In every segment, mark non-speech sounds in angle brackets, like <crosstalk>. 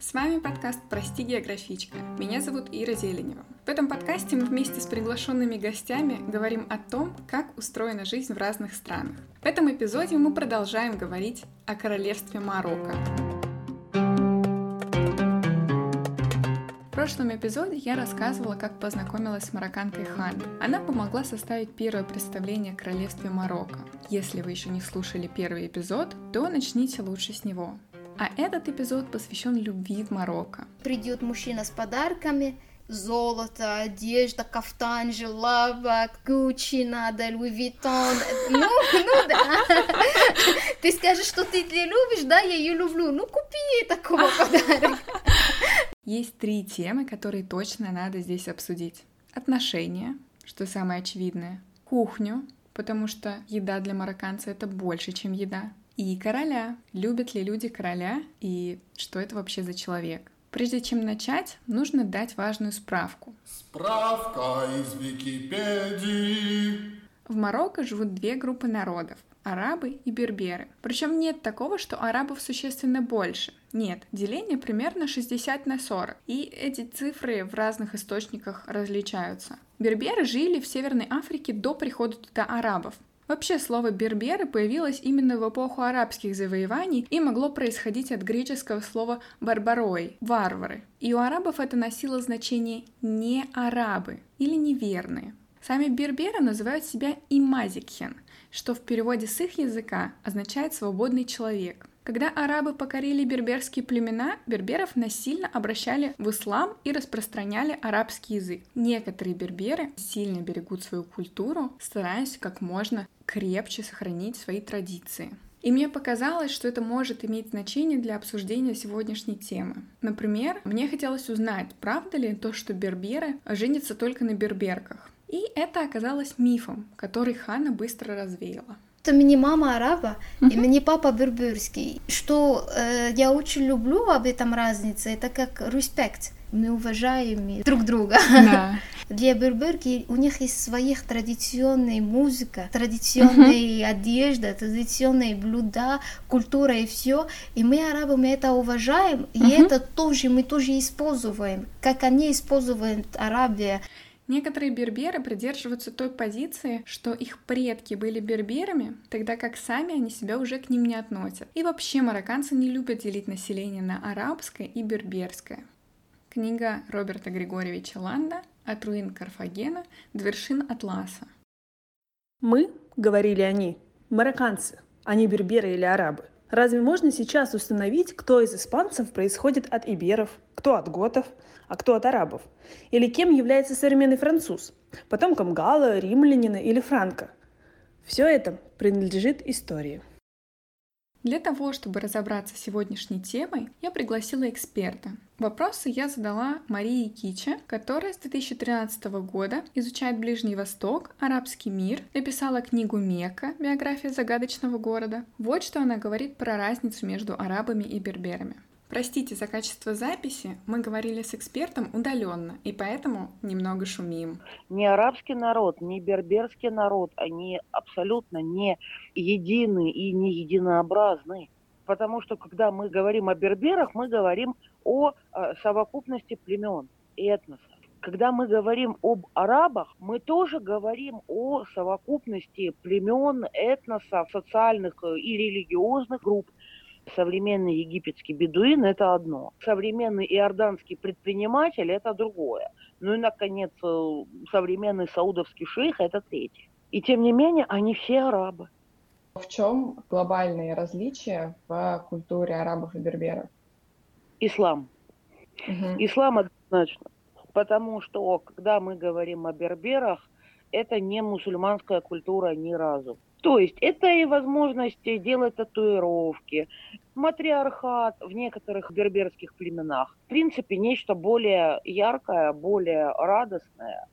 С вами подкаст «Прости, географичка». Меня зовут Ира Зеленева. В этом подкасте мы вместе с приглашенными гостями говорим о том, как устроена жизнь в разных странах. В этом эпизоде мы продолжаем говорить о королевстве Марокко. В прошлом эпизоде я рассказывала, как познакомилась с марокканкой Ханой. Она помогла составить первое представление о королевстве Марокко. Если вы еще не слушали первый эпизод, то начните лучше с него. А этот эпизод посвящен любви в Марокко. Придет мужчина с подарками, золото, одежда, кафтан, желаба, Гуччи надо, Луи Виттон. Ну, ну да. <laughs> Ты скажешь, что ты ее любишь, да, я ее люблю. Ну, купи ей такого <laughs> подарка. Есть три темы, которые точно надо здесь обсудить. Отношения, что самое очевидное. Кухню, потому что еда для марокканца это больше, чем еда и короля. Любят ли люди короля и что это вообще за человек? Прежде чем начать, нужно дать важную справку. Справка из Википедии. В Марокко живут две группы народов – арабы и берберы. Причем нет такого, что арабов существенно больше. Нет, деление примерно 60 на 40. И эти цифры в разных источниках различаются. Берберы жили в Северной Африке до прихода туда арабов. Вообще слово «берберы» появилось именно в эпоху арабских завоеваний и могло происходить от греческого слова «барбарой» — «варвары». И у арабов это носило значение «не арабы» или «неверные». Сами берберы называют себя имазикхен, что в переводе с их языка означает «свободный человек». Когда арабы покорили берберские племена, берберов насильно обращали в ислам и распространяли арабский язык. Некоторые берберы сильно берегут свою культуру, стараясь как можно крепче сохранить свои традиции. И мне показалось, что это может иметь значение для обсуждения сегодняшней темы. Например, мне хотелось узнать, правда ли то, что берберы женятся только на берберках. И это оказалось мифом, который Хана быстро развеяла что мне мама араба, uh-huh. и мне папа берберский. Что э, я очень люблю об этом разнице, это как респект. Мы уважаем друг друга. Да. <laughs> Для берберки у них есть своих традиционная музыка, традиционная uh-huh. одежда, традиционные блюда, культура и все. И мы арабы мы это уважаем, uh-huh. и это тоже мы тоже используем, как они используют Арабия. Некоторые берберы придерживаются той позиции, что их предки были берберами, тогда как сами они себя уже к ним не относят. И вообще марокканцы не любят делить население на арабское и берберское. Книга Роберта Григорьевича Ланда «От руин Карфагена до вершин Атласа». «Мы, — говорили они, — марокканцы, а не берберы или арабы. Разве можно сейчас установить, кто из испанцев происходит от иберов, кто от готов, а кто от арабов? Или кем является современный француз? Потомком Гала, римлянина или Франка? Все это принадлежит истории. Для того, чтобы разобраться с сегодняшней темой, я пригласила эксперта. Вопросы я задала Марии Киче, которая с 2013 года изучает Ближний Восток, арабский мир, написала книгу «Мекка. Биография загадочного города». Вот что она говорит про разницу между арабами и берберами. Простите за качество записи, мы говорили с экспертом удаленно, и поэтому немного шумим. Ни арабский народ, ни берберский народ, они абсолютно не едины и не единообразны. Потому что когда мы говорим о берберах, мы говорим о э, совокупности племен этносов. Когда мы говорим об арабах, мы тоже говорим о совокупности племен, этносов, социальных и религиозных групп современный египетский бедуин – это одно. Современный иорданский предприниматель – это другое. Ну и, наконец, э, современный саудовский шейх – это третье. И тем не менее, они все арабы. В чем глобальные различия в культуре арабов и берберов? Ислам. Угу. Ислам однозначно. Потому что, когда мы говорим о берберах, это не мусульманская культура ни разу. То есть это и возможность делать татуировки, матриархат в некоторых берберских племенах. В принципе, нечто более яркое, более радостное.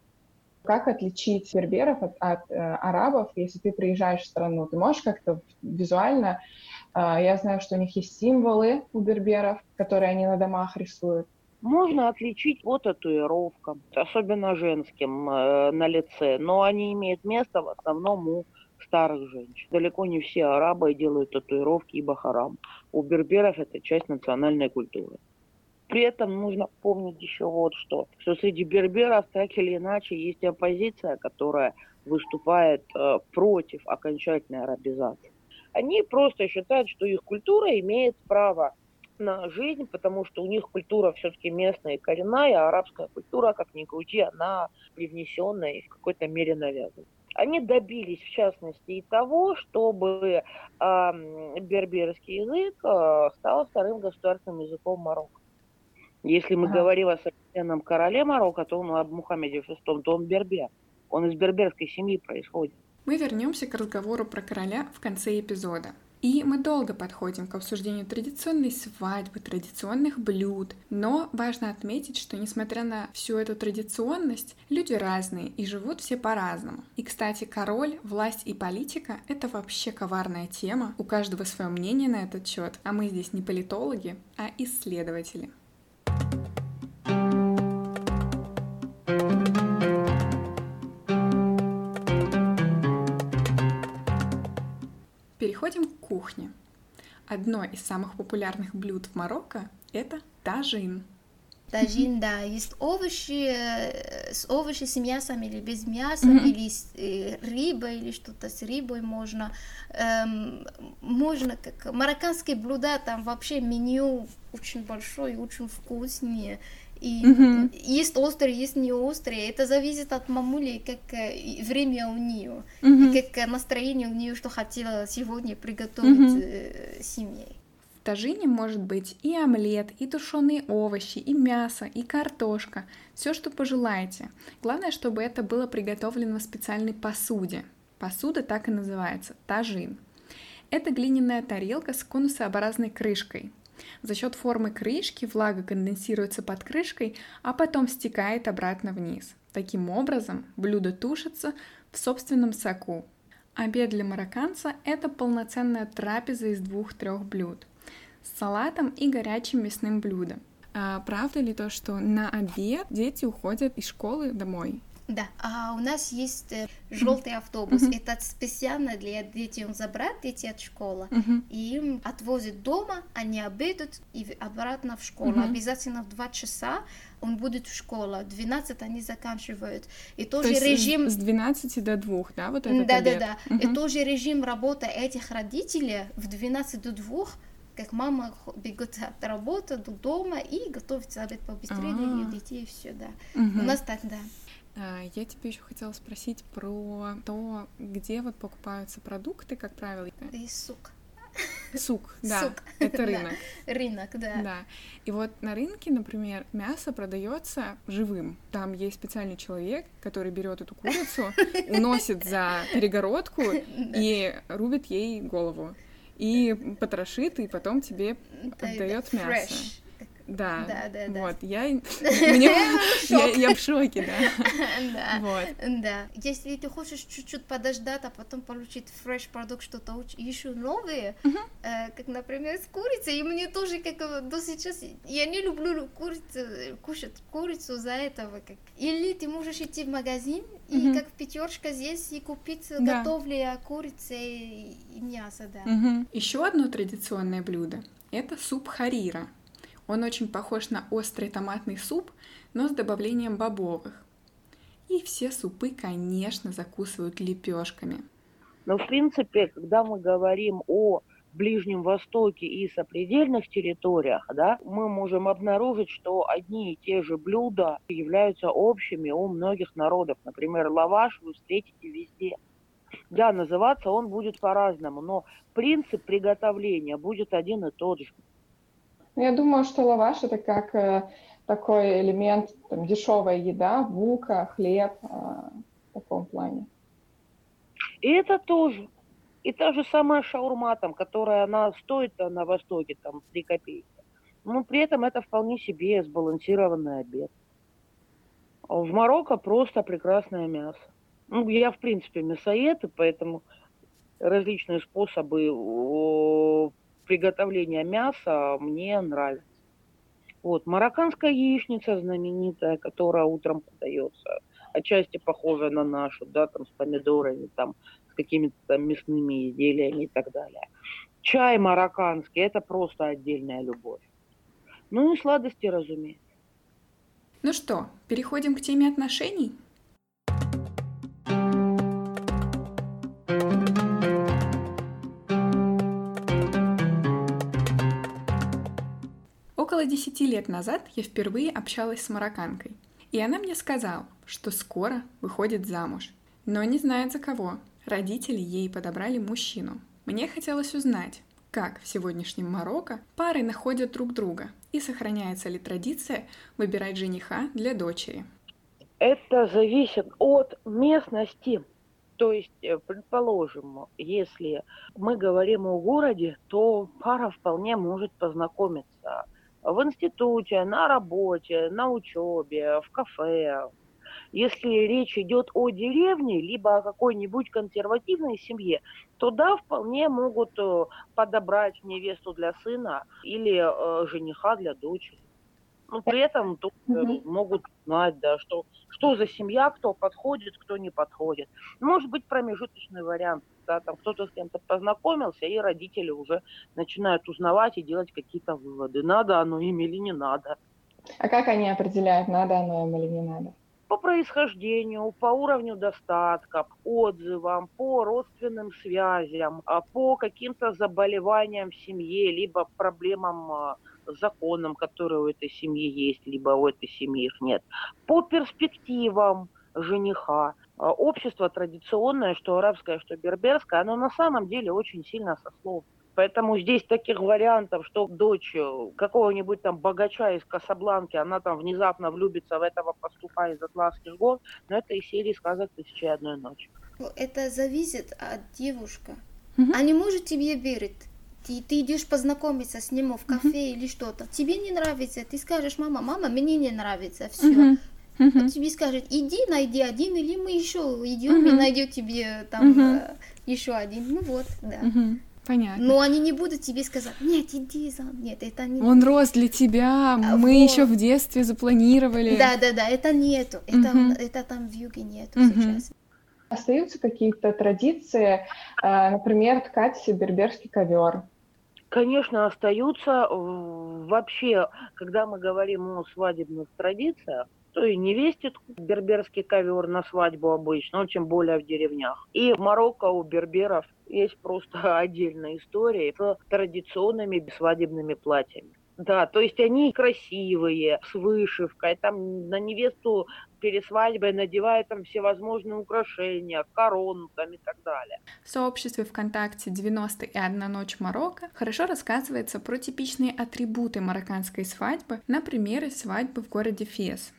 Как отличить берберов от, от э, арабов, если ты приезжаешь в страну? Ты можешь как-то визуально... Э, я знаю, что у них есть символы у берберов, которые они на домах рисуют. Можно отличить по татуировкам, особенно женским э, на лице, но они имеют место в основном у старых женщин. Далеко не все арабы делают татуировки и бахарам. У берберов это часть национальной культуры. При этом нужно помнить еще вот что, что среди берберов так или иначе есть оппозиция, которая выступает э, против окончательной арабизации. Они просто считают, что их культура имеет право на жизнь, потому что у них культура все-таки местная и коренная, а арабская культура, как ни крути, она привнесенная и в какой-то мере навязана. Они добились, в частности, и того, чтобы э, берберский язык э, стал вторым государственным языком Марокко. Если мы ага. говорим о современном короле Марокко, то он об Мухаммеде VI, то он бербер. Он из берберской семьи происходит. Мы вернемся к разговору про короля в конце эпизода. И мы долго подходим к обсуждению традиционной свадьбы, традиционных блюд, но важно отметить, что несмотря на всю эту традиционность, люди разные и живут все по-разному. И, кстати, король, власть и политика — это вообще коварная тема, у каждого свое мнение на этот счет, а мы здесь не политологи, а исследователи. Переходим к кухне. Одно из самых популярных блюд в Марокко – это тажин. Тажин, да, есть овощи, э, с овощи с мясом или без мяса, mm-hmm. или с э, рыбой, или что-то с рыбой можно. Эм, можно, как марокканские блюда, там вообще меню очень большое, очень вкусное. И mm-hmm. есть острый, есть не острый. Это зависит от мамули, как э, время у нее, mm-hmm. и как настроение у нее, что хотела сегодня приготовить mm-hmm. семьей. В тажине может быть и омлет, и тушеные овощи, и мясо, и картошка. Все, что пожелаете. Главное, чтобы это было приготовлено в специальной посуде. Посуда так и называется – тажин. Это глиняная тарелка с конусообразной крышкой. За счет формы крышки влага конденсируется под крышкой, а потом стекает обратно вниз. Таким образом, блюдо тушится в собственном соку. Обед для марокканца – это полноценная трапеза из двух-трех блюд с салатом и горячим мясным блюдом. А правда ли то, что на обед дети уходят из школы домой? Да, а у нас есть э, желтый автобус. Mm-hmm. Это специально для детей он забрать детей от школы. Mm-hmm. И им отвозят дома, они обедают и обратно в школу. Mm-hmm. Обязательно в 2 часа он будет в школе. В 12 они заканчивают. И тоже То режим... С 12 до 2, да, вот этот Да, обед? да, да. Mm-hmm. И тоже режим работы этих родителей в 12 до 2 как мама бегут от работы до дома и готовится обед побыстрее для детей, и все, да. Угу. У нас так, да. А, я тебе еще хотела спросить про то, где вот покупаются продукты, как правило. И сук. Сук, <laughs> да, Сук. это <laughs> рынок. Да. Рынок, да. Да. И вот на рынке, например, мясо продается живым. Там есть специальный человек, который берет эту курицу, <laughs> уносит за перегородку и рубит ей голову. И потрошит, и потом тебе отдает мясо. Да, да, да, да. Вот, я, <laughs> <laughs> я, в шоке, да. <laughs> да, вот. да. Если ты хочешь чуть-чуть подождать, а потом получить фреш продукт, что-то еще новое, uh-huh. э, как, например, с курицей, и мне тоже, как до сейчас, я не люблю курицу, кушать курицу за этого. Как. Или ты можешь идти в магазин, и как пятерочка здесь, и купить да. готовые курицы и, мясо, да. Еще одно традиционное блюдо – это суп харира – он очень похож на острый томатный суп, но с добавлением бобовых. И все супы, конечно, закусывают лепешками. Но, в принципе, когда мы говорим о Ближнем Востоке и сопредельных территориях, да, мы можем обнаружить, что одни и те же блюда являются общими у многих народов. Например, лаваш вы встретите везде. Да, называться он будет по-разному, но принцип приготовления будет один и тот же. Ну, я думаю, что лаваш это как э, такой элемент, там, дешевая еда, булка, хлеб э, в таком плане. И это тоже. И та же самая шаурма, там, которая она стоит на Востоке там 3 копейки. Но при этом это вполне себе сбалансированный обед. В Марокко просто прекрасное мясо. Ну, я, в принципе, мясоед, и поэтому различные способы приготовления мяса мне нравится. Вот, марокканская яичница знаменитая, которая утром подается, отчасти похожа на нашу, да, там с помидорами, там с какими-то там мясными изделиями и так далее. Чай марокканский – это просто отдельная любовь. Ну и сладости, разумеется. Ну что, переходим к теме отношений? Около десяти лет назад я впервые общалась с марокканкой, и она мне сказала, что скоро выходит замуж, но не знает за кого. Родители ей подобрали мужчину. Мне хотелось узнать, как в сегодняшнем Марокко пары находят друг друга и сохраняется ли традиция выбирать жениха для дочери. Это зависит от местности. То есть, э, предположим, если мы говорим о городе, то пара вполне может познакомиться в институте, на работе, на учебе, в кафе, если речь идет о деревне, либо о какой-нибудь консервативной семье, то да, вполне могут э, подобрать невесту для сына или э, жениха для дочери. Но при этом тут mm-hmm. могут знать, да, что, что за семья, кто подходит, кто не подходит. Может быть промежуточный вариант, да, там кто-то с кем-то познакомился, и родители уже начинают узнавать и делать какие-то выводы, надо оно им или не надо. А как они определяют, надо оно им или не надо? по происхождению, по уровню достатка, отзывам, по родственным связям, а, по каким-то заболеваниям в семье, либо проблемам а, законам, которые у этой семьи есть, либо у этой семьи их нет, по перспективам жениха. А, общество традиционное, что арабское, что берберское, оно на самом деле очень сильно сословно. Поэтому здесь таких вариантов, что дочь э, какого-нибудь там богача из Касабланки, она там внезапно влюбится в этого пастуха из Атласских гор, но это из серии сказок «Тысячи одной ночи». Это зависит от девушки. Угу. Она может тебе верить. Ты, ты идешь познакомиться с ним в кафе uh или что-то. Тебе не нравится, ты скажешь, мама, мама, мне не нравится, все. uh uh Он тебе скажет, иди, найди один, или мы еще идем uh и найдем тебе там uh э, еще один. Ну вот, да. uh Понятно. Но они не будут тебе сказать, нет, иди за, нет, это не. Он рос для тебя, а, мы вот. еще в детстве запланировали. Да, да, да, это нету, это, угу. это там в юге нету угу. сейчас. Остаются какие-то традиции, э, например, ткать берберский ковер. Конечно, остаются. Вообще, когда мы говорим о свадебных традициях, то и невесте берберский ковер на свадьбу обычно, ну, тем более в деревнях. И в Марокко у берберов есть просто <laughs> отдельная история с традиционными свадебными платьями. Да, то есть они красивые, с вышивкой, там на невесту перед свадьбой надевают там всевозможные украшения, корону там и так далее. В сообществе ВКонтакте 90 и одна ночь Марокко хорошо рассказывается про типичные атрибуты марокканской свадьбы на примере свадьбы в городе Фес.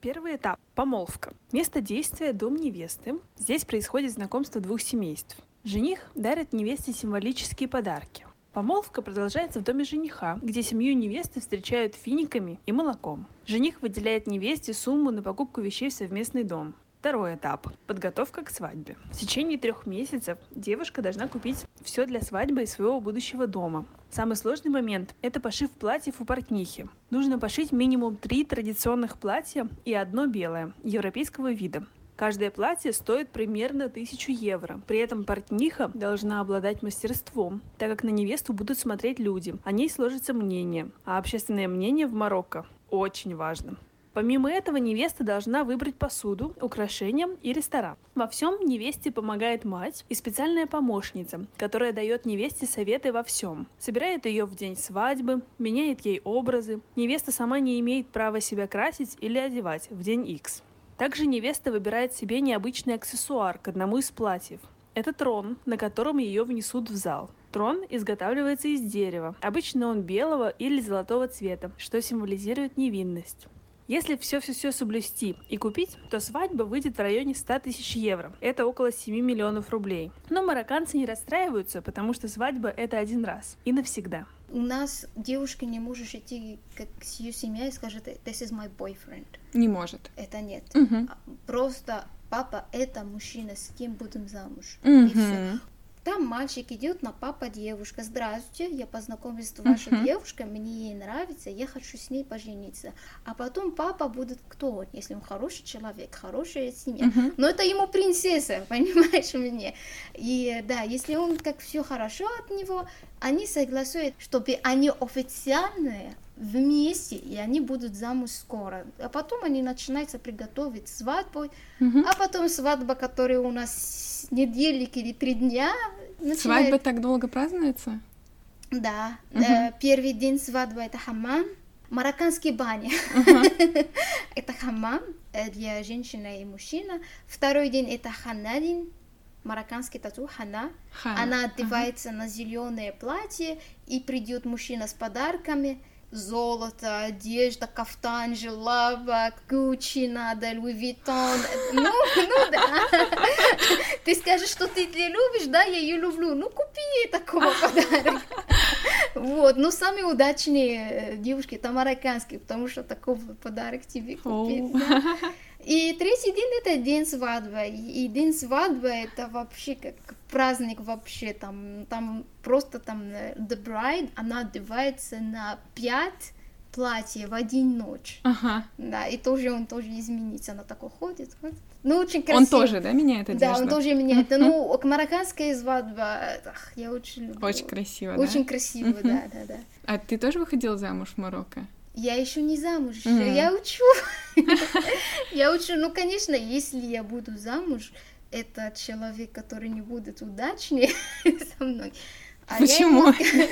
Первый этап – помолвка. Место действия – дом невесты. Здесь происходит знакомство двух семейств. Жених дарит невесте символические подарки. Помолвка продолжается в доме жениха, где семью невесты встречают финиками и молоком. Жених выделяет невесте сумму на покупку вещей в совместный дом. Второй этап – подготовка к свадьбе. В течение трех месяцев девушка должна купить все для свадьбы и своего будущего дома. Самый сложный момент – это пошив платьев у портнихи. Нужно пошить минимум три традиционных платья и одно белое, европейского вида. Каждое платье стоит примерно 1000 евро. При этом портниха должна обладать мастерством, так как на невесту будут смотреть люди. О ней сложится мнение. А общественное мнение в Марокко очень важно. Помимо этого, невеста должна выбрать посуду, украшения и ресторан. Во всем невесте помогает мать и специальная помощница, которая дает невесте советы во всем. Собирает ее в день свадьбы, меняет ей образы. Невеста сама не имеет права себя красить или одевать в день X. Также невеста выбирает себе необычный аксессуар к одному из платьев. Это трон, на котором ее внесут в зал. Трон изготавливается из дерева. Обычно он белого или золотого цвета, что символизирует невинность. Если все-все-все соблюсти и купить, то свадьба выйдет в районе 100 тысяч евро. Это около 7 миллионов рублей. Но марокканцы не расстраиваются, потому что свадьба это один раз и навсегда. У нас девушка не может идти как с ее семьей и скажет «This is my boyfriend». Не может. Это нет. Угу. Просто папа это мужчина, с кем будем замуж. Угу. И все. Там мальчик идет на папа девушка. Здравствуйте, я познакомилась с вашей uh-huh. девушкой, мне ей нравится, я хочу с ней пожениться. А потом папа будет кто? Если он хороший человек, хорошая семья. Uh-huh. Но это ему принцесса, <laughs> понимаешь мне? И да, если он как все хорошо от него, они согласуют, чтобы они официальные вместе, и они будут замуж скоро. А потом они начинаются приготовить свадьбу, Мгм. а потом свадьба, которая у нас недельник или три дня. Начинает- Свадьба так долго празднуется? Да, э, первый день свадьбы это хамам, марокканские бани. <laughs> это хамам э, для женщины и мужчины. Второй день это ханадин, марокканский тату хана. Хана. Она одевается на зеленое платье и придет мужчина с подарками. Золото, одежда, кафтан, желаба, Гуччи надо, Луи Виттон. Ну, ну да. Ты скажешь, что ты ее любишь, да, я ее люблю. Ну, купи ей такого подарок. Вот, ну, самые удачные э, девушки это марокканские, потому что такой подарок тебе купить. Да. И третий день это день свадьбы. И день свадьбы это вообще как праздник вообще. Там, там просто там э, the bride, она одевается на пять платьев в один ночь. Ага. Да, и тоже он тоже изменится. Она такой ходит, ходит. Ну, очень красиво. Он тоже, да, меняет одежду? Да, он тоже меняет. Ну, марокканская свадьба, ах, я очень люблю. Очень красиво, да? Очень красиво, да, да, да. А ты тоже выходила замуж в Марокко? Я еще не замуж, я учу. Я учу, ну, конечно, если я буду замуж, это человек, который не будет удачнее <laughs> со мной. А Почему? ему- <laughs>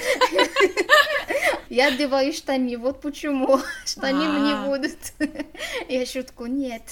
Я одеваю штани, вот почему. <laughs> Штани А. мне будут. Я шутку, нет.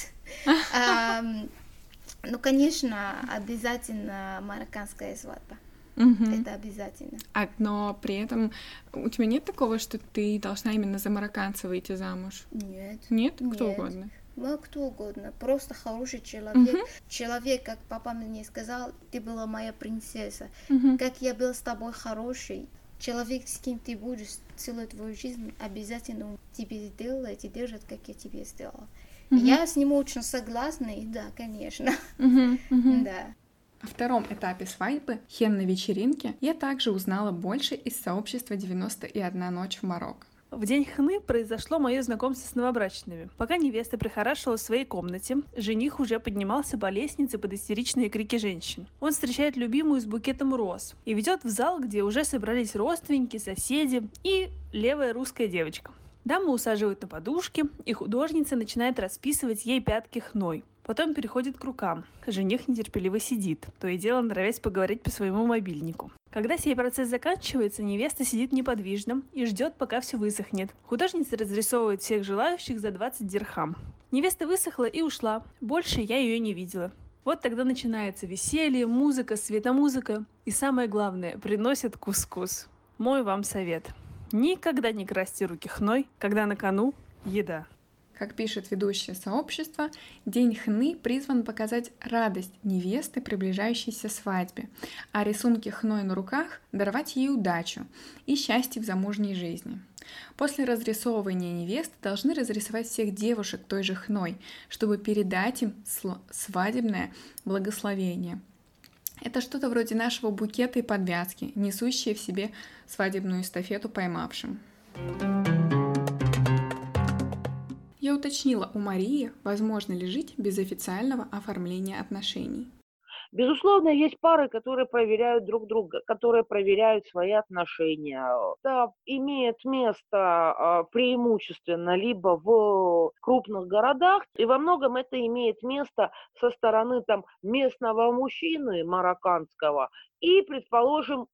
Ну, конечно, обязательно марокканская свадьба. Мгм. Это обязательно. А, но при этом у тебя нет такого, что ты должна именно за марокканца выйти замуж? Нет. Нет? Кто Нет. угодно? Ну, кто угодно, просто хороший человек. Человек, как папа мне сказал, ты была моя принцесса. Мгм. Как я был с тобой хороший. Человек, с кем ты будешь целую твою жизнь, обязательно тебе сделает и держит, как я тебе сделала. Мгм. Я с ним очень согласна, и да, конечно, мгм. да. О втором этапе свадьбы, на вечеринке, я также узнала больше из сообщества «91 ночь в Марокко». В день хны произошло мое знакомство с новобрачными. Пока невеста прихорашивала в своей комнате, жених уже поднимался по лестнице под истеричные крики женщин. Он встречает любимую с букетом роз и ведет в зал, где уже собрались родственники, соседи и левая русская девочка. Даму усаживают на подушки, и художница начинает расписывать ей пятки хной. Потом переходит к рукам. Жених нетерпеливо сидит, то и дело нравясь поговорить по своему мобильнику. Когда сей процесс заканчивается, невеста сидит неподвижно и ждет, пока все высохнет. Художница разрисовывает всех желающих за 20 дирхам. Невеста высохла и ушла. Больше я ее не видела. Вот тогда начинается веселье, музыка, светомузыка. И самое главное, приносят кускус. Мой вам совет. Никогда не красьте руки хной, когда на кону еда. Как пишет ведущее сообщества, День хны призван показать радость невесты, приближающейся свадьбе, а рисунки хной на руках даровать ей удачу и счастье в замужней жизни. После разрисовывания невесты должны разрисовать всех девушек той же хной, чтобы передать им свадебное благословение. Это что-то вроде нашего букета и подвязки, несущие в себе свадебную эстафету поймавшим. Я уточнила у Марии, возможно ли жить без официального оформления отношений. Безусловно, есть пары, которые проверяют друг друга, которые проверяют свои отношения. Это имеет место а, преимущественно либо в крупных городах, и во многом это имеет место со стороны там местного мужчины марокканского и, предположим,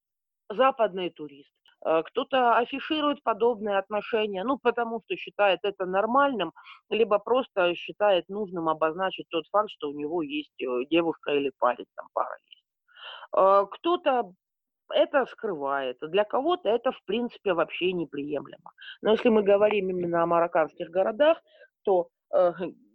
западные туристы. Э, Кто-то афиширует подобные отношения, ну, потому что считает это нормальным, либо просто считает нужным обозначить тот факт, что у него есть э, девушка или парень, там пара есть. Э, Кто-то это скрывает, для кого-то это, в принципе, вообще неприемлемо. Но если мы говорим именно о марокканских городах, то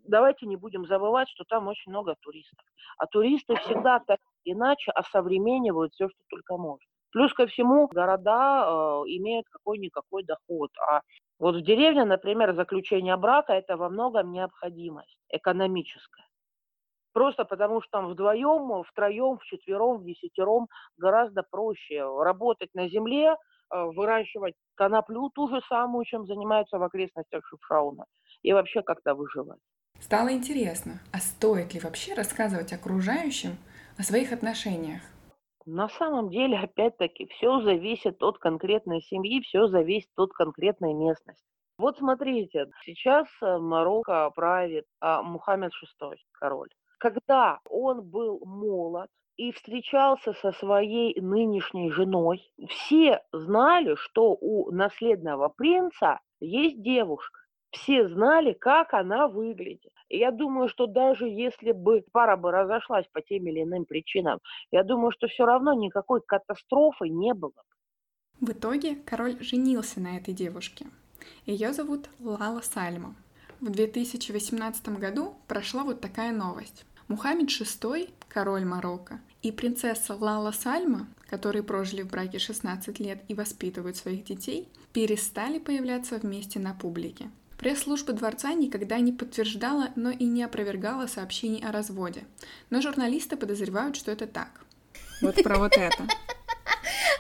давайте не будем забывать, что там очень много туристов. А туристы всегда так иначе осовременивают все, что только можно. Плюс ко всему, города э, имеют какой-никакой доход. А вот в деревне, например, заключение брака – это во многом необходимость экономическая. Просто потому что там вдвоем, втроем, вчетвером, десятером гораздо проще работать на земле, э, выращивать коноплю ту же самую, чем занимаются в окрестностях Шифшауна, и вообще как-то выживать. Стало интересно, а стоит ли вообще рассказывать окружающим о своих отношениях? На самом деле, опять-таки, все зависит от конкретной семьи, все зависит от конкретной местности. Вот смотрите, сейчас э, Марокко правит а, Мухаммед VI, король. Когда он был молод, и встречался со своей нынешней женой, все знали, что у наследного принца есть девушка. Все знали, как она выглядит. И я думаю, что даже если бы пара бы разошлась по тем или иным причинам, я думаю, что все равно никакой катастрофы не было. В итоге король женился на этой девушке. Ее зовут Лала Сальма. В 2018 году прошла вот такая новость. Мухаммед VI, король Марокко, и принцесса Лала Сальма, которые прожили в браке 16 лет и воспитывают своих детей, перестали появляться вместе на публике. Пресс-служба дворца никогда не подтверждала, но и не опровергала сообщений о разводе. Но журналисты подозревают, что это так. Вот про вот это. <laughs>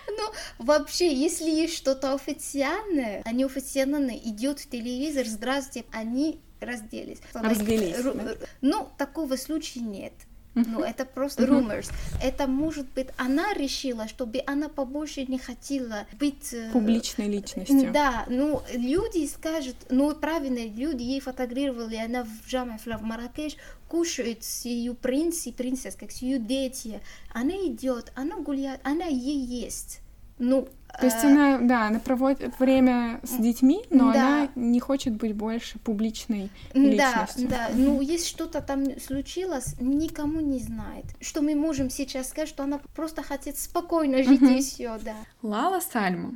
Ну, вообще, если есть что-то официальное, они официально идет в телевизор, здравствуйте, они разделись. Развелись, Ру- да? Ну, такого случая нет. Ну, это просто rumors. Это может быть, она решила, чтобы она побольше не хотела быть... э, Публичной личностью. Да, ну, люди скажут, ну, правильно, люди ей фотографировали, она в Джамафла в Маракеш, кушает с ее принц и принцесска, с ее дети. Она идет, она гуляет, она ей есть. Ну, То есть э, она, да, она проводит время с детьми, но Да. она не хочет быть больше публичной Да, личностью. да, ну если что-то там случилось, никому не знает. Что мы можем сейчас сказать, что она просто хотит спокойно жить и все, да. Лала Сальма.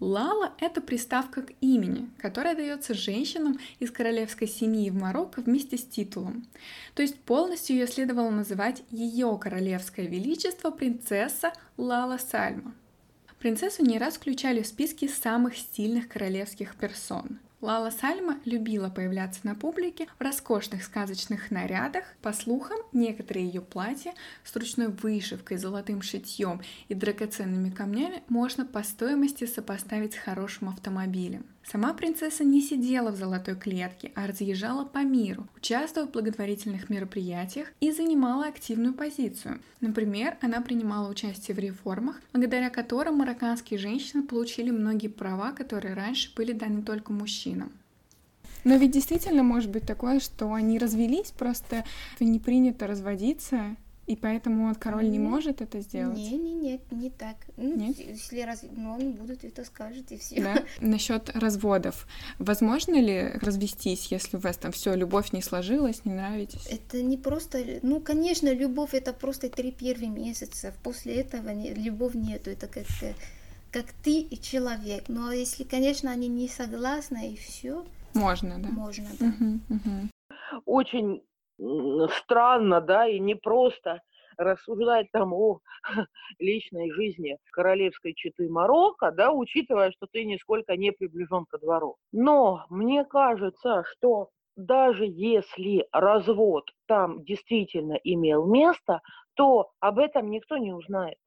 Лала — это приставка к имени, которая дается женщинам из королевской семьи в Марокко вместе с титулом. То есть полностью ее следовало называть ее королевское величество принцесса Лала Сальма. Принцессу не раз включали в списки самых стильных королевских персон. Лала Сальма любила появляться на публике в роскошных сказочных нарядах. По слухам, некоторые ее платья с ручной вышивкой, золотым шитьем и драгоценными камнями можно по стоимости сопоставить с хорошим автомобилем. Сама принцесса не сидела в золотой клетке, а разъезжала по миру, участвовала в благотворительных мероприятиях и занимала активную позицию. Например, она принимала участие в реформах, благодаря которым марокканские женщины получили многие права, которые раньше были даны только мужчинам. Но ведь действительно может быть такое, что они развелись, просто не принято разводиться, и поэтому вот король не может это сделать. Не, не, нет, не так. Ну, Нет? если раз, ну, он будет это скажет и все. Да? Насчет разводов. Возможно ли развестись, если у вас там все, любовь не сложилась, не нравитесь? Это не просто, ну, конечно, любовь это просто три первых месяца. После этого не- любовь нету. Это как, э, как ты и человек. Но если, конечно, они не согласны и все, Можно, да? можно. Да. Мгм, мгм. Очень странно, да, и непросто рассуждать там о <laughs> личной жизни королевской четы Марокко, да, учитывая, что ты нисколько не приближен ко двору. Но мне кажется, что даже если развод там действительно имел место, то об этом никто не узнает.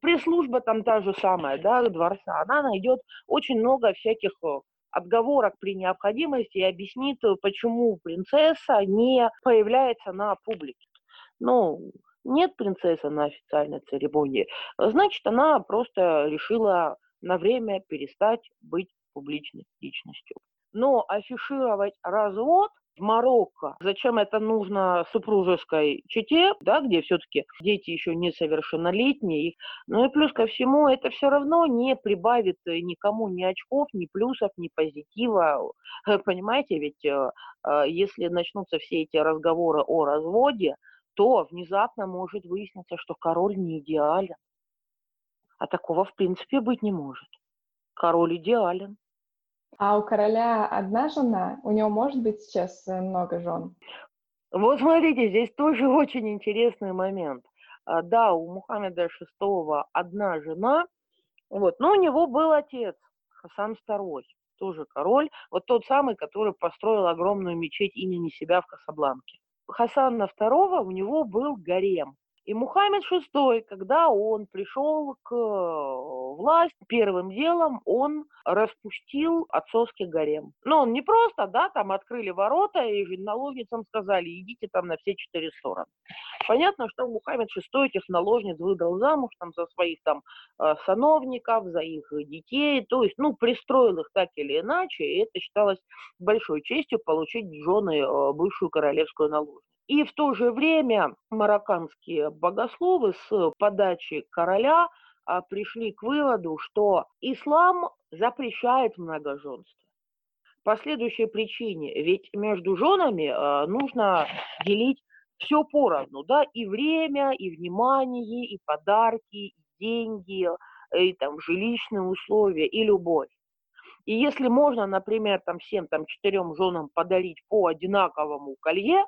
Пресс-служба там та же самая, да, дворца, она найдет очень много всяких э, отговорок при необходимости и объяснит, э, почему принцесса не появляется на публике. Ну, нет принцессы на официальной церемонии, значит, она просто решила на время перестать быть публичной личностью. Но афишировать развод в Марокко, зачем это нужно супружеской чете, да, где все-таки дети еще несовершеннолетние, ну и плюс ко всему, это все равно не прибавит э, никому ни очков, ни плюсов, ни позитива. <laughs> Понимаете, ведь э, э, если начнутся все эти разговоры о разводе, то внезапно может выясниться, что король не идеален. А такого в принципе быть не может. Король идеален. А у короля одна жена? У него может быть сейчас э, много жен? Вот смотрите, здесь тоже <laughs> очень интересный момент. А, Да, у Мухаммеда VI одна жена, вот, но у него был отец, Хасан II, тоже король, вот тот самый, который построил огромную мечеть имени себя в Касабланке. Хасана II у него был гарем, И Мухаммед VI, когда он пришел к э, власти, первым делом он распустил отцовский гарем. Но он не просто, да, там открыли ворота и наложницам сказали, идите там на все четыре стороны. Понятно, что Мухаммед VI этих наложниц выдал замуж там за своих там э, сановников, за их детей, то есть, ну, пристроил их так или иначе, и это считалось большой честью получить жены э, бывшую королевскую наложницу. И в то же время марокканские богословы с подачи короля а, пришли к выводу, что ислам запрещает многоженство. По следующей причине, ведь между женами а, нужно делить все поровну, да, и время, и внимание, и подарки, и деньги, и там жилищные условия, и любовь. И если можно, например, там всем там четырем женам подарить по одинаковому колье,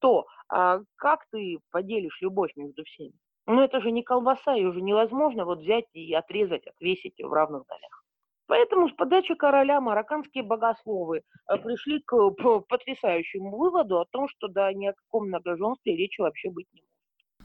то а как ты поделишь любовь между всеми? Ну, это же не колбаса, ее уже невозможно вот взять и отрезать, отвесить в равных долях. Поэтому с подачи короля марокканские богословы э, пришли к потрясающему выводу о том, что да, ни о каком многоженстве речи вообще быть не может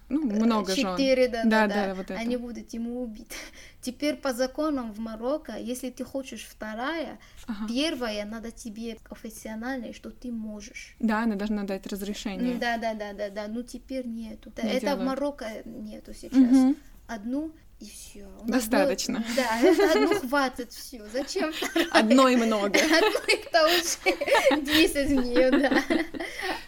ну, много Четыре, жен. да, да, да, да, вот это. Они будут ему убить. <laughs> Теперь по законам в Марокко, если ты хочешь вторая, ага. первая надо тебе официально, что ты можешь. Да, она должна дать разрешение. Да, да, да, да, да. Ну теперь нету. Не это делают. в Марокко нету сейчас. Угу. Одну и все. Достаточно. Было... Да, одну <laughs> хватит, все. Зачем? Одно и много. <laughs> Одно и то уже 10 нее, да.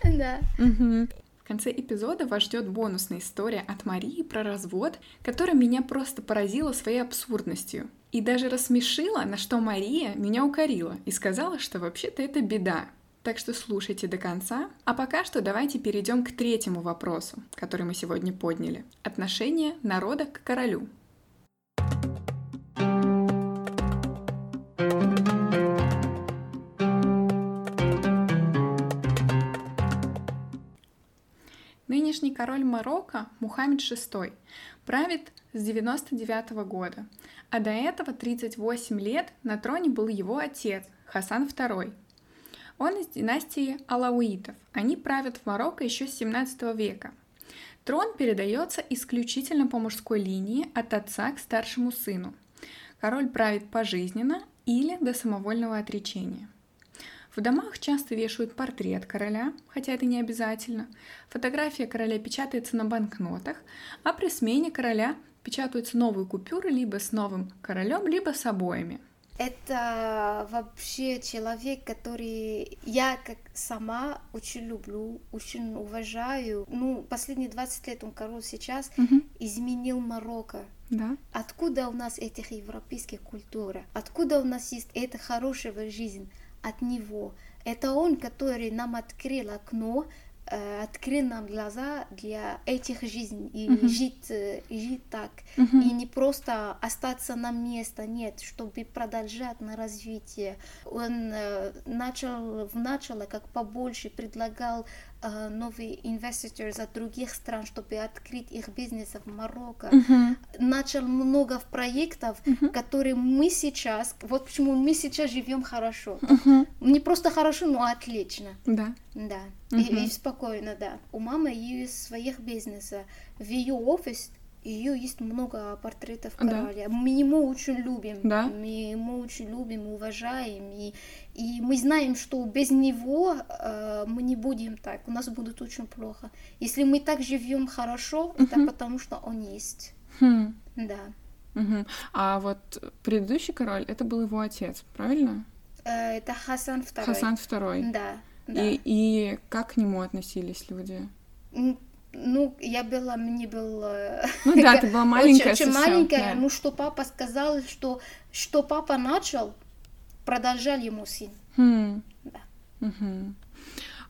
Да. Угу. В конце эпизода вас ждет бонусная история от Марии про развод, которая меня просто поразила своей абсурдностью. И даже рассмешила, на что Мария меня укорила и сказала, что вообще-то это беда. Так что слушайте до конца. А пока что давайте перейдем к третьему вопросу, который мы сегодня подняли. Отношение народа к королю. Король Марокко Мухаммед VI правит с 99 года, а до этого 38 лет на троне был его отец Хасан II. Он из династии Алауитов. Они правят в Марокко еще с 17 века. Трон передается исключительно по мужской линии от отца к старшему сыну. Король правит пожизненно или до самовольного отречения. В домах часто вешают портрет короля, хотя это не обязательно. Фотография короля печатается на банкнотах, а при смене короля печатаются новые купюры либо с новым королем, либо с обоими. Это вообще человек, который я как сама очень люблю, очень уважаю. Ну, последние 20 лет он король сейчас угу. изменил Марокко. Да. Откуда у нас этих европейских культур? Откуда у нас есть эта хорошая жизнь? От Него. Это Он, который нам открыл окно, э, открыл нам глаза для этих жизней и uh-huh. жить, э, жить так. Uh-huh. И не просто остаться на место, нет, чтобы продолжать на развитие. Он э, начал в начало как побольше предлагал новые инвесторы из других стран, чтобы открыть их бизнес в Марокко. Uh-huh. Начал много проектов, uh-huh. которые мы сейчас, вот почему мы сейчас живем хорошо. Uh-huh. Не просто хорошо, но отлично. Да. Да. Uh-huh. И, и спокойно, да. У мамы есть своих бизнеса. В ее офис ее есть много портретов короля. Да. Мы ему очень любим. Да. Мы ему очень любим, уважаем. И, и мы знаем, что без него э, мы не будем так. У нас будет очень плохо. Если мы так живем хорошо, uh-huh. это потому что он есть. Хм. Да. Угу. А вот предыдущий король это был его отец, правильно? Э, это Хасан II. Хасан II. Да. да. И, и как к нему относились люди? Ну, я была, мне было... Ну да, ты была <laughs> маленькая Очень, очень маленькая, да. ну что папа сказал, что, что папа начал, продолжал ему сын. Хм. Да. Угу.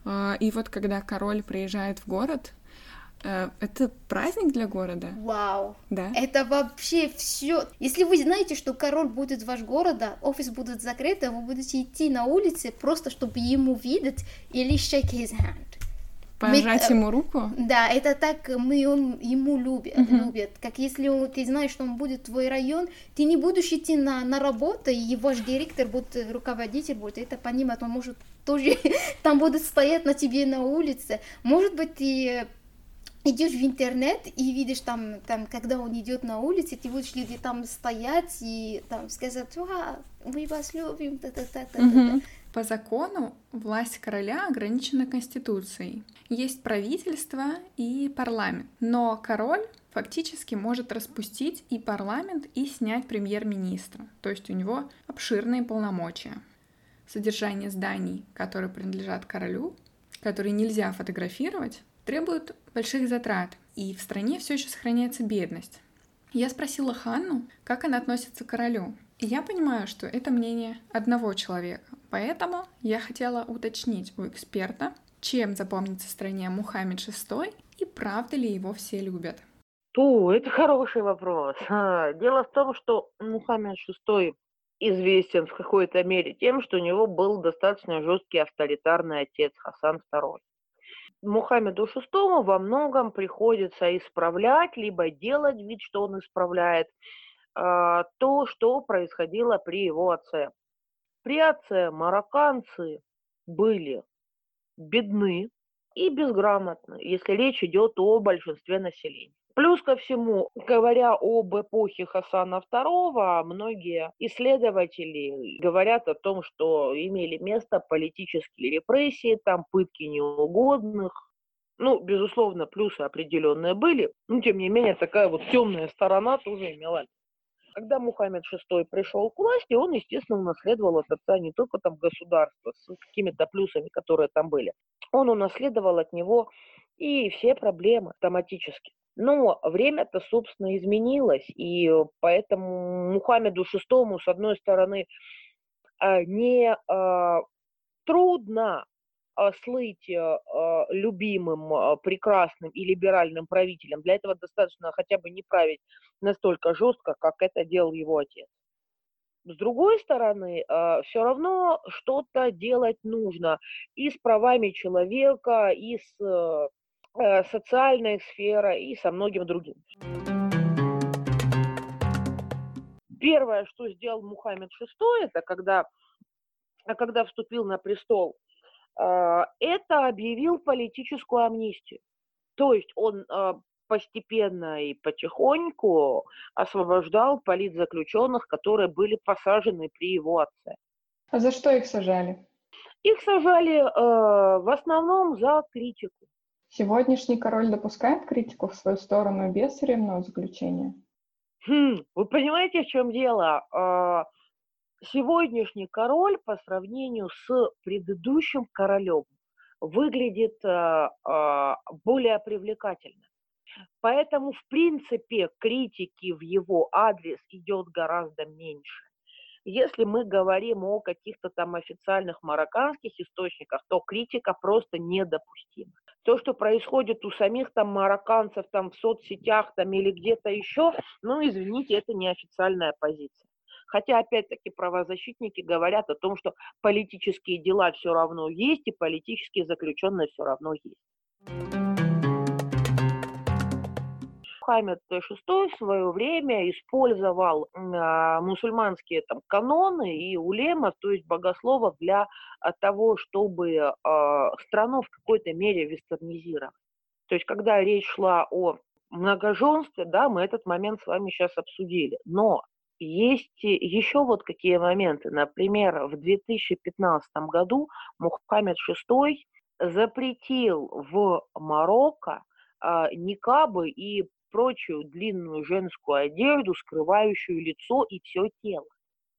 А, и вот когда король приезжает в город, э, это праздник для города? Вау! Да? Это вообще все. Если вы знаете, что король будет в ваш города, офис будет закрыт, а вы будете идти на улице просто, чтобы ему видеть или shake his hand. Пожать мы, ему руку? Да, это так мы он, ему любят, uh-huh. любят. Как если он, ты знаешь, что он будет твой район, ты не будешь идти на, на работу, и ваш директор будет, руководитель будет это понимать, он может тоже <laughs> там будет стоять на тебе на улице. Может быть, ты идешь в интернет и видишь там, там, когда он идет на улице, ты будешь люди там стоять и там сказать, а, мы вас любим, та та та та Мгм. По закону власть короля ограничена Конституцией. Есть правительство и парламент. Но король фактически может распустить и парламент, и снять премьер-министра. То есть у него обширные полномочия. Содержание зданий, которые принадлежат королю, которые нельзя фотографировать, требует больших затрат. И в стране все еще сохраняется бедность. Я спросила Ханну, как она относится к королю. И я понимаю, что это мнение одного человека. Поэтому я хотела уточнить у эксперта, чем запомнится стране Мухаммед VI и правда ли его все любят. Ту, это хороший вопрос. А, Дело в том, что Мухаммед VI известен в какой-то мере тем, что у него был достаточно жесткий авторитарный отец Хасан II. Мухаммеду VI во многом приходится исправлять, либо делать вид, что он исправляет а, то, что происходило при его отце. При отце марокканцы были бедны и безграмотны, если речь идет о большинстве населения. Плюс ко всему, говоря об эпохе Хасана II, многие исследователи говорят о том, что имели место политические репрессии, там пытки неугодных. Ну, безусловно, плюсы определенные были, но тем не менее такая вот темная сторона тоже имела когда Мухаммед VI пришел к власти, он, естественно, унаследовал от отца не только там государство с какими-то плюсами, которые там были, он унаследовал от него и все проблемы автоматически. Но время-то, собственно, изменилось, и поэтому Мухаммеду VI, с одной стороны, а, не а, трудно слыть а, а, любимым, а, прекрасным и либеральным правителем. Для этого достаточно хотя бы не править настолько жестко, как это делал его отец. С другой стороны, все равно что-то делать нужно и с правами человека, и с э, э, социальной сферой, и со многим другим. Первое, что сделал Мухаммед VI, это когда, а когда вступил на престол, а, это объявил политическую амнистию. То есть он а, постепенно и потихоньку освобождал политзаключенных, которые были посажены при его отце. А за что их сажали? Их сажали э, в основном за критику. Сегодняшний король допускает критику в свою сторону без тюремного заключения? Хм, вы понимаете, в чем дело? А, Сегодняшний король по сравнению с предыдущим королем выглядит а, а, более привлекательно. Поэтому, в принципе, критики в его адрес идет гораздо меньше. Если мы говорим о каких-то там официальных марокканских источниках, то критика просто недопустима. То, что происходит у самих там марокканцев там в соцсетях там или где-то еще, ну, извините, это не официальная позиция. Хотя, опять-таки, правозащитники говорят о том, что политические дела все равно есть, и политические заключенные все равно есть. Мухаммед VI в свое время использовал э, мусульманские там, каноны и улемов, то есть богословов, для э, того, чтобы э, страну в какой-то мере вестернизировать. То есть, когда речь шла о многоженстве, да, мы этот момент с вами сейчас обсудили. Но есть еще вот какие моменты. Например, в 2015 году Мухаммед VI запретил в Марокко а, никабы и прочую длинную женскую одежду, скрывающую лицо и все тело.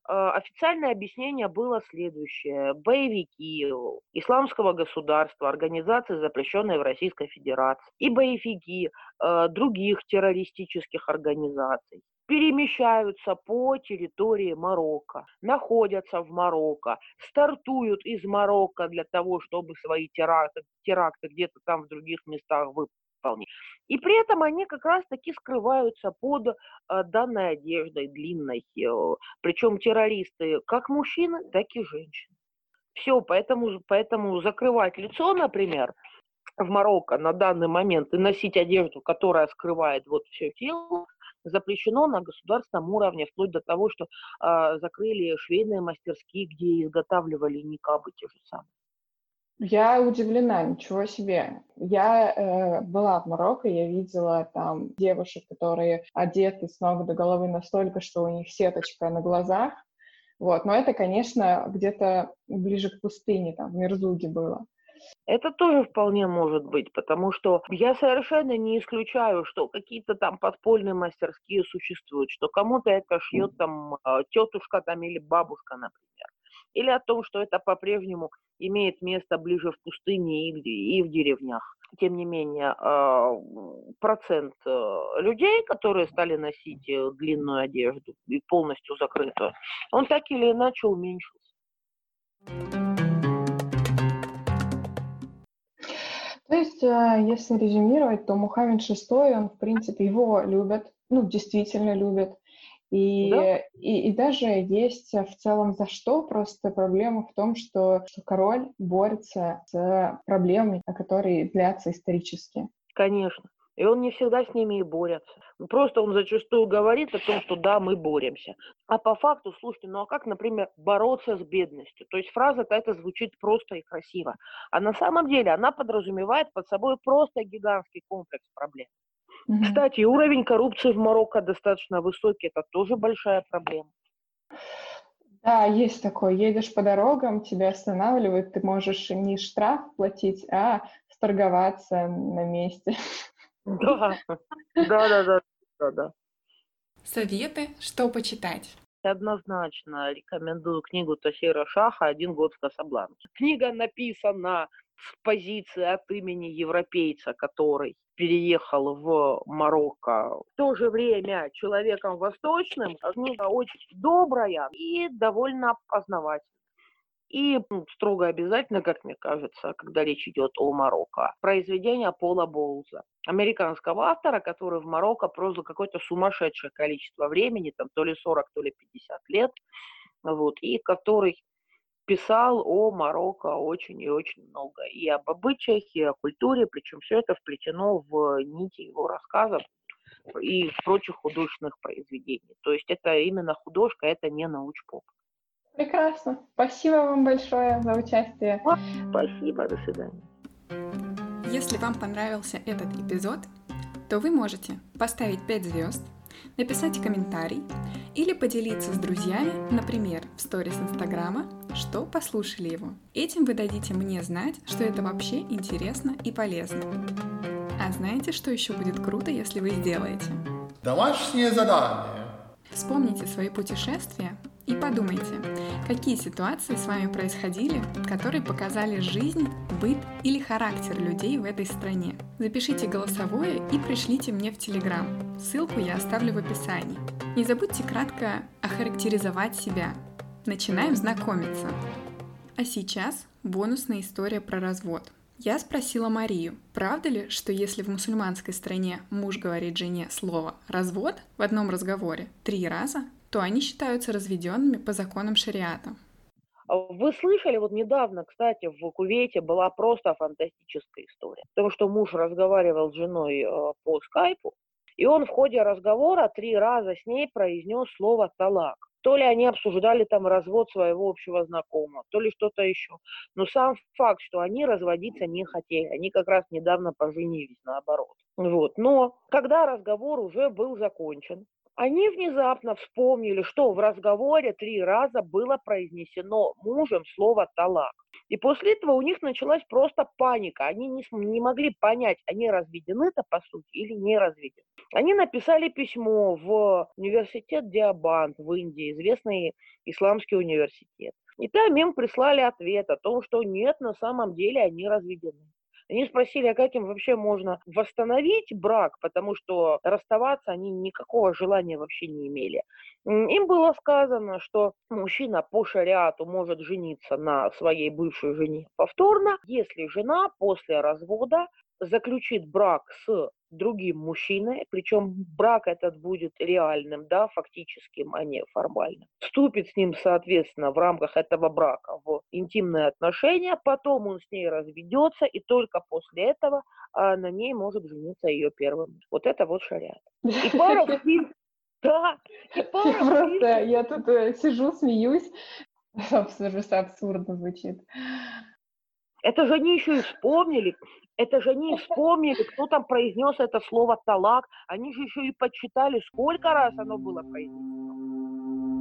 А, официальное объяснение было следующее. Боевики исламского государства, организации, запрещенные в Российской Федерации, и боевики а, других террористических организаций перемещаются по территории Марокко, находятся в Марокко, стартуют из Марокко для того, чтобы свои теракты, теракты где-то там в других местах выполнить. И при этом они как раз-таки скрываются под э, данной одеждой длинной. Э, причем террористы как мужчины, так и женщины. Все, поэтому, поэтому закрывать лицо, например, в Марокко на данный момент и носить одежду, которая скрывает вот все тело, запрещено на государственном уровне, вплоть до того, что э, закрыли швейные мастерские, где изготавливали никабы те же самые. Я удивлена, ничего себе. Я э, была в Марокко, я видела там девушек, которые одеты с ног до головы настолько, что у них сеточка на глазах. Вот, но это, конечно, где-то ближе к пустыне, там, в Мерзуге было. Это тоже вполне может быть, потому что я совершенно не исключаю, что какие-то там подпольные мастерские существуют, что кому-то это шьет там а, тетушка там или бабушка, например. Или о том, что это по-прежнему имеет место ближе в пустыне и в деревнях. Тем не менее, а, процент э, людей, которые стали носить э, длинную одежду и полностью закрытую, он так или иначе уменьшился. То есть, э, если резюмировать, то Мухаммед VI, он, в принципе, его любят, ну, действительно любят. И, да? и, и даже есть в целом за что, просто проблема в том, что, что король борется с проблемами, которые длятся исторически. Конечно. И он не всегда с ними и борется. Просто он зачастую говорит о том, что да, мы боремся. А по факту, слушайте, ну а как, например, бороться с бедностью? То есть фраза-то это звучит просто и красиво. А на самом деле она подразумевает под собой просто гигантский комплекс проблем. Кстати, уровень коррупции в Марокко достаточно высокий, это тоже большая проблема. Да, есть такое. Едешь по дорогам, тебя останавливают, ты можешь не штраф платить, а сторговаться на месте. Да, да, да, да, да. Советы, что почитать? Однозначно рекомендую книгу Тасира Шаха «Один год в Касабланке». Книга написана с позиции от имени европейца, который переехал в Марокко. В то же время человеком восточным, книга очень добрая и довольно познавательная. И ну, строго обязательно, как мне кажется, когда речь идет о Марокко, произведение Пола Боуза, американского автора, который в Марокко прожил какое-то сумасшедшее количество времени, там то ли 40, то ли 50 лет, вот, и который писал о Марокко очень и очень много. И об обычаях, и о культуре, причем все это вплетено в нити его рассказов и прочих художественных произведений. То есть это именно художка, это не научпоп. Прекрасно. Спасибо вам большое за участие. Спасибо, до свидания. Если вам понравился этот эпизод, то вы можете поставить 5 звезд, написать комментарий или поделиться с друзьями, например, в сторис Инстаграма, что послушали его. Этим вы дадите мне знать, что это вообще интересно и полезно. А знаете, что еще будет круто, если вы сделаете? Домашнее задание. Вспомните свои путешествия и подумайте, какие ситуации с вами происходили, которые показали жизнь, быт или характер людей в этой стране. Запишите голосовое и пришлите мне в Телеграм. Ссылку я оставлю в описании. Не забудьте кратко охарактеризовать себя. Начинаем знакомиться. А сейчас бонусная история про развод. Я спросила Марию, правда ли, что если в мусульманской стране муж говорит жене слово «развод» в одном разговоре три раза, то они считаются разведенными по законам шариата. А вы слышали, вот недавно, кстати, в Кувейте была просто фантастическая история. Потому что муж разговаривал с женой э, по скайпу, и он в ходе разговора три раза с ней произнес слово «талак». То ли они обсуждали там развод своего общего знакомого, то ли что-то еще. Но сам факт, что они разводиться не хотели, они как раз недавно поженились, наоборот. Вот. Но когда разговор уже был закончен, они внезапно вспомнили, что в разговоре три раза было произнесено мужем слово «талак». И после этого у них началась просто паника. Они не, не могли понять, они разведены-то по сути или не разведены. Они написали письмо в университет Диабант в Индии, известный исламский университет. И там им прислали ответ о том, что нет, на самом деле они разведены. Они спросили, а как им вообще можно восстановить брак, потому что расставаться они никакого желания вообще не имели. Им было сказано, что мужчина по шариату может жениться на своей бывшей жене повторно, если жена после развода заключит брак с другим мужчиной, причем брак этот будет реальным, да, фактическим, а не формальным. Вступит с ним, соответственно, в рамках этого брака в интимные отношения, потом он с ней разведется, и только после этого а, на ней может жениться ее первым. Вот это вот шариат. И пара <laughs> да, и пара Просто я тут э, сижу, смеюсь. <laughs> Абсурдно звучит. Это же они еще и вспомнили, это же они вспомнили, кто там произнес это слово талак. Они же еще и подсчитали, сколько раз оно было произнесено.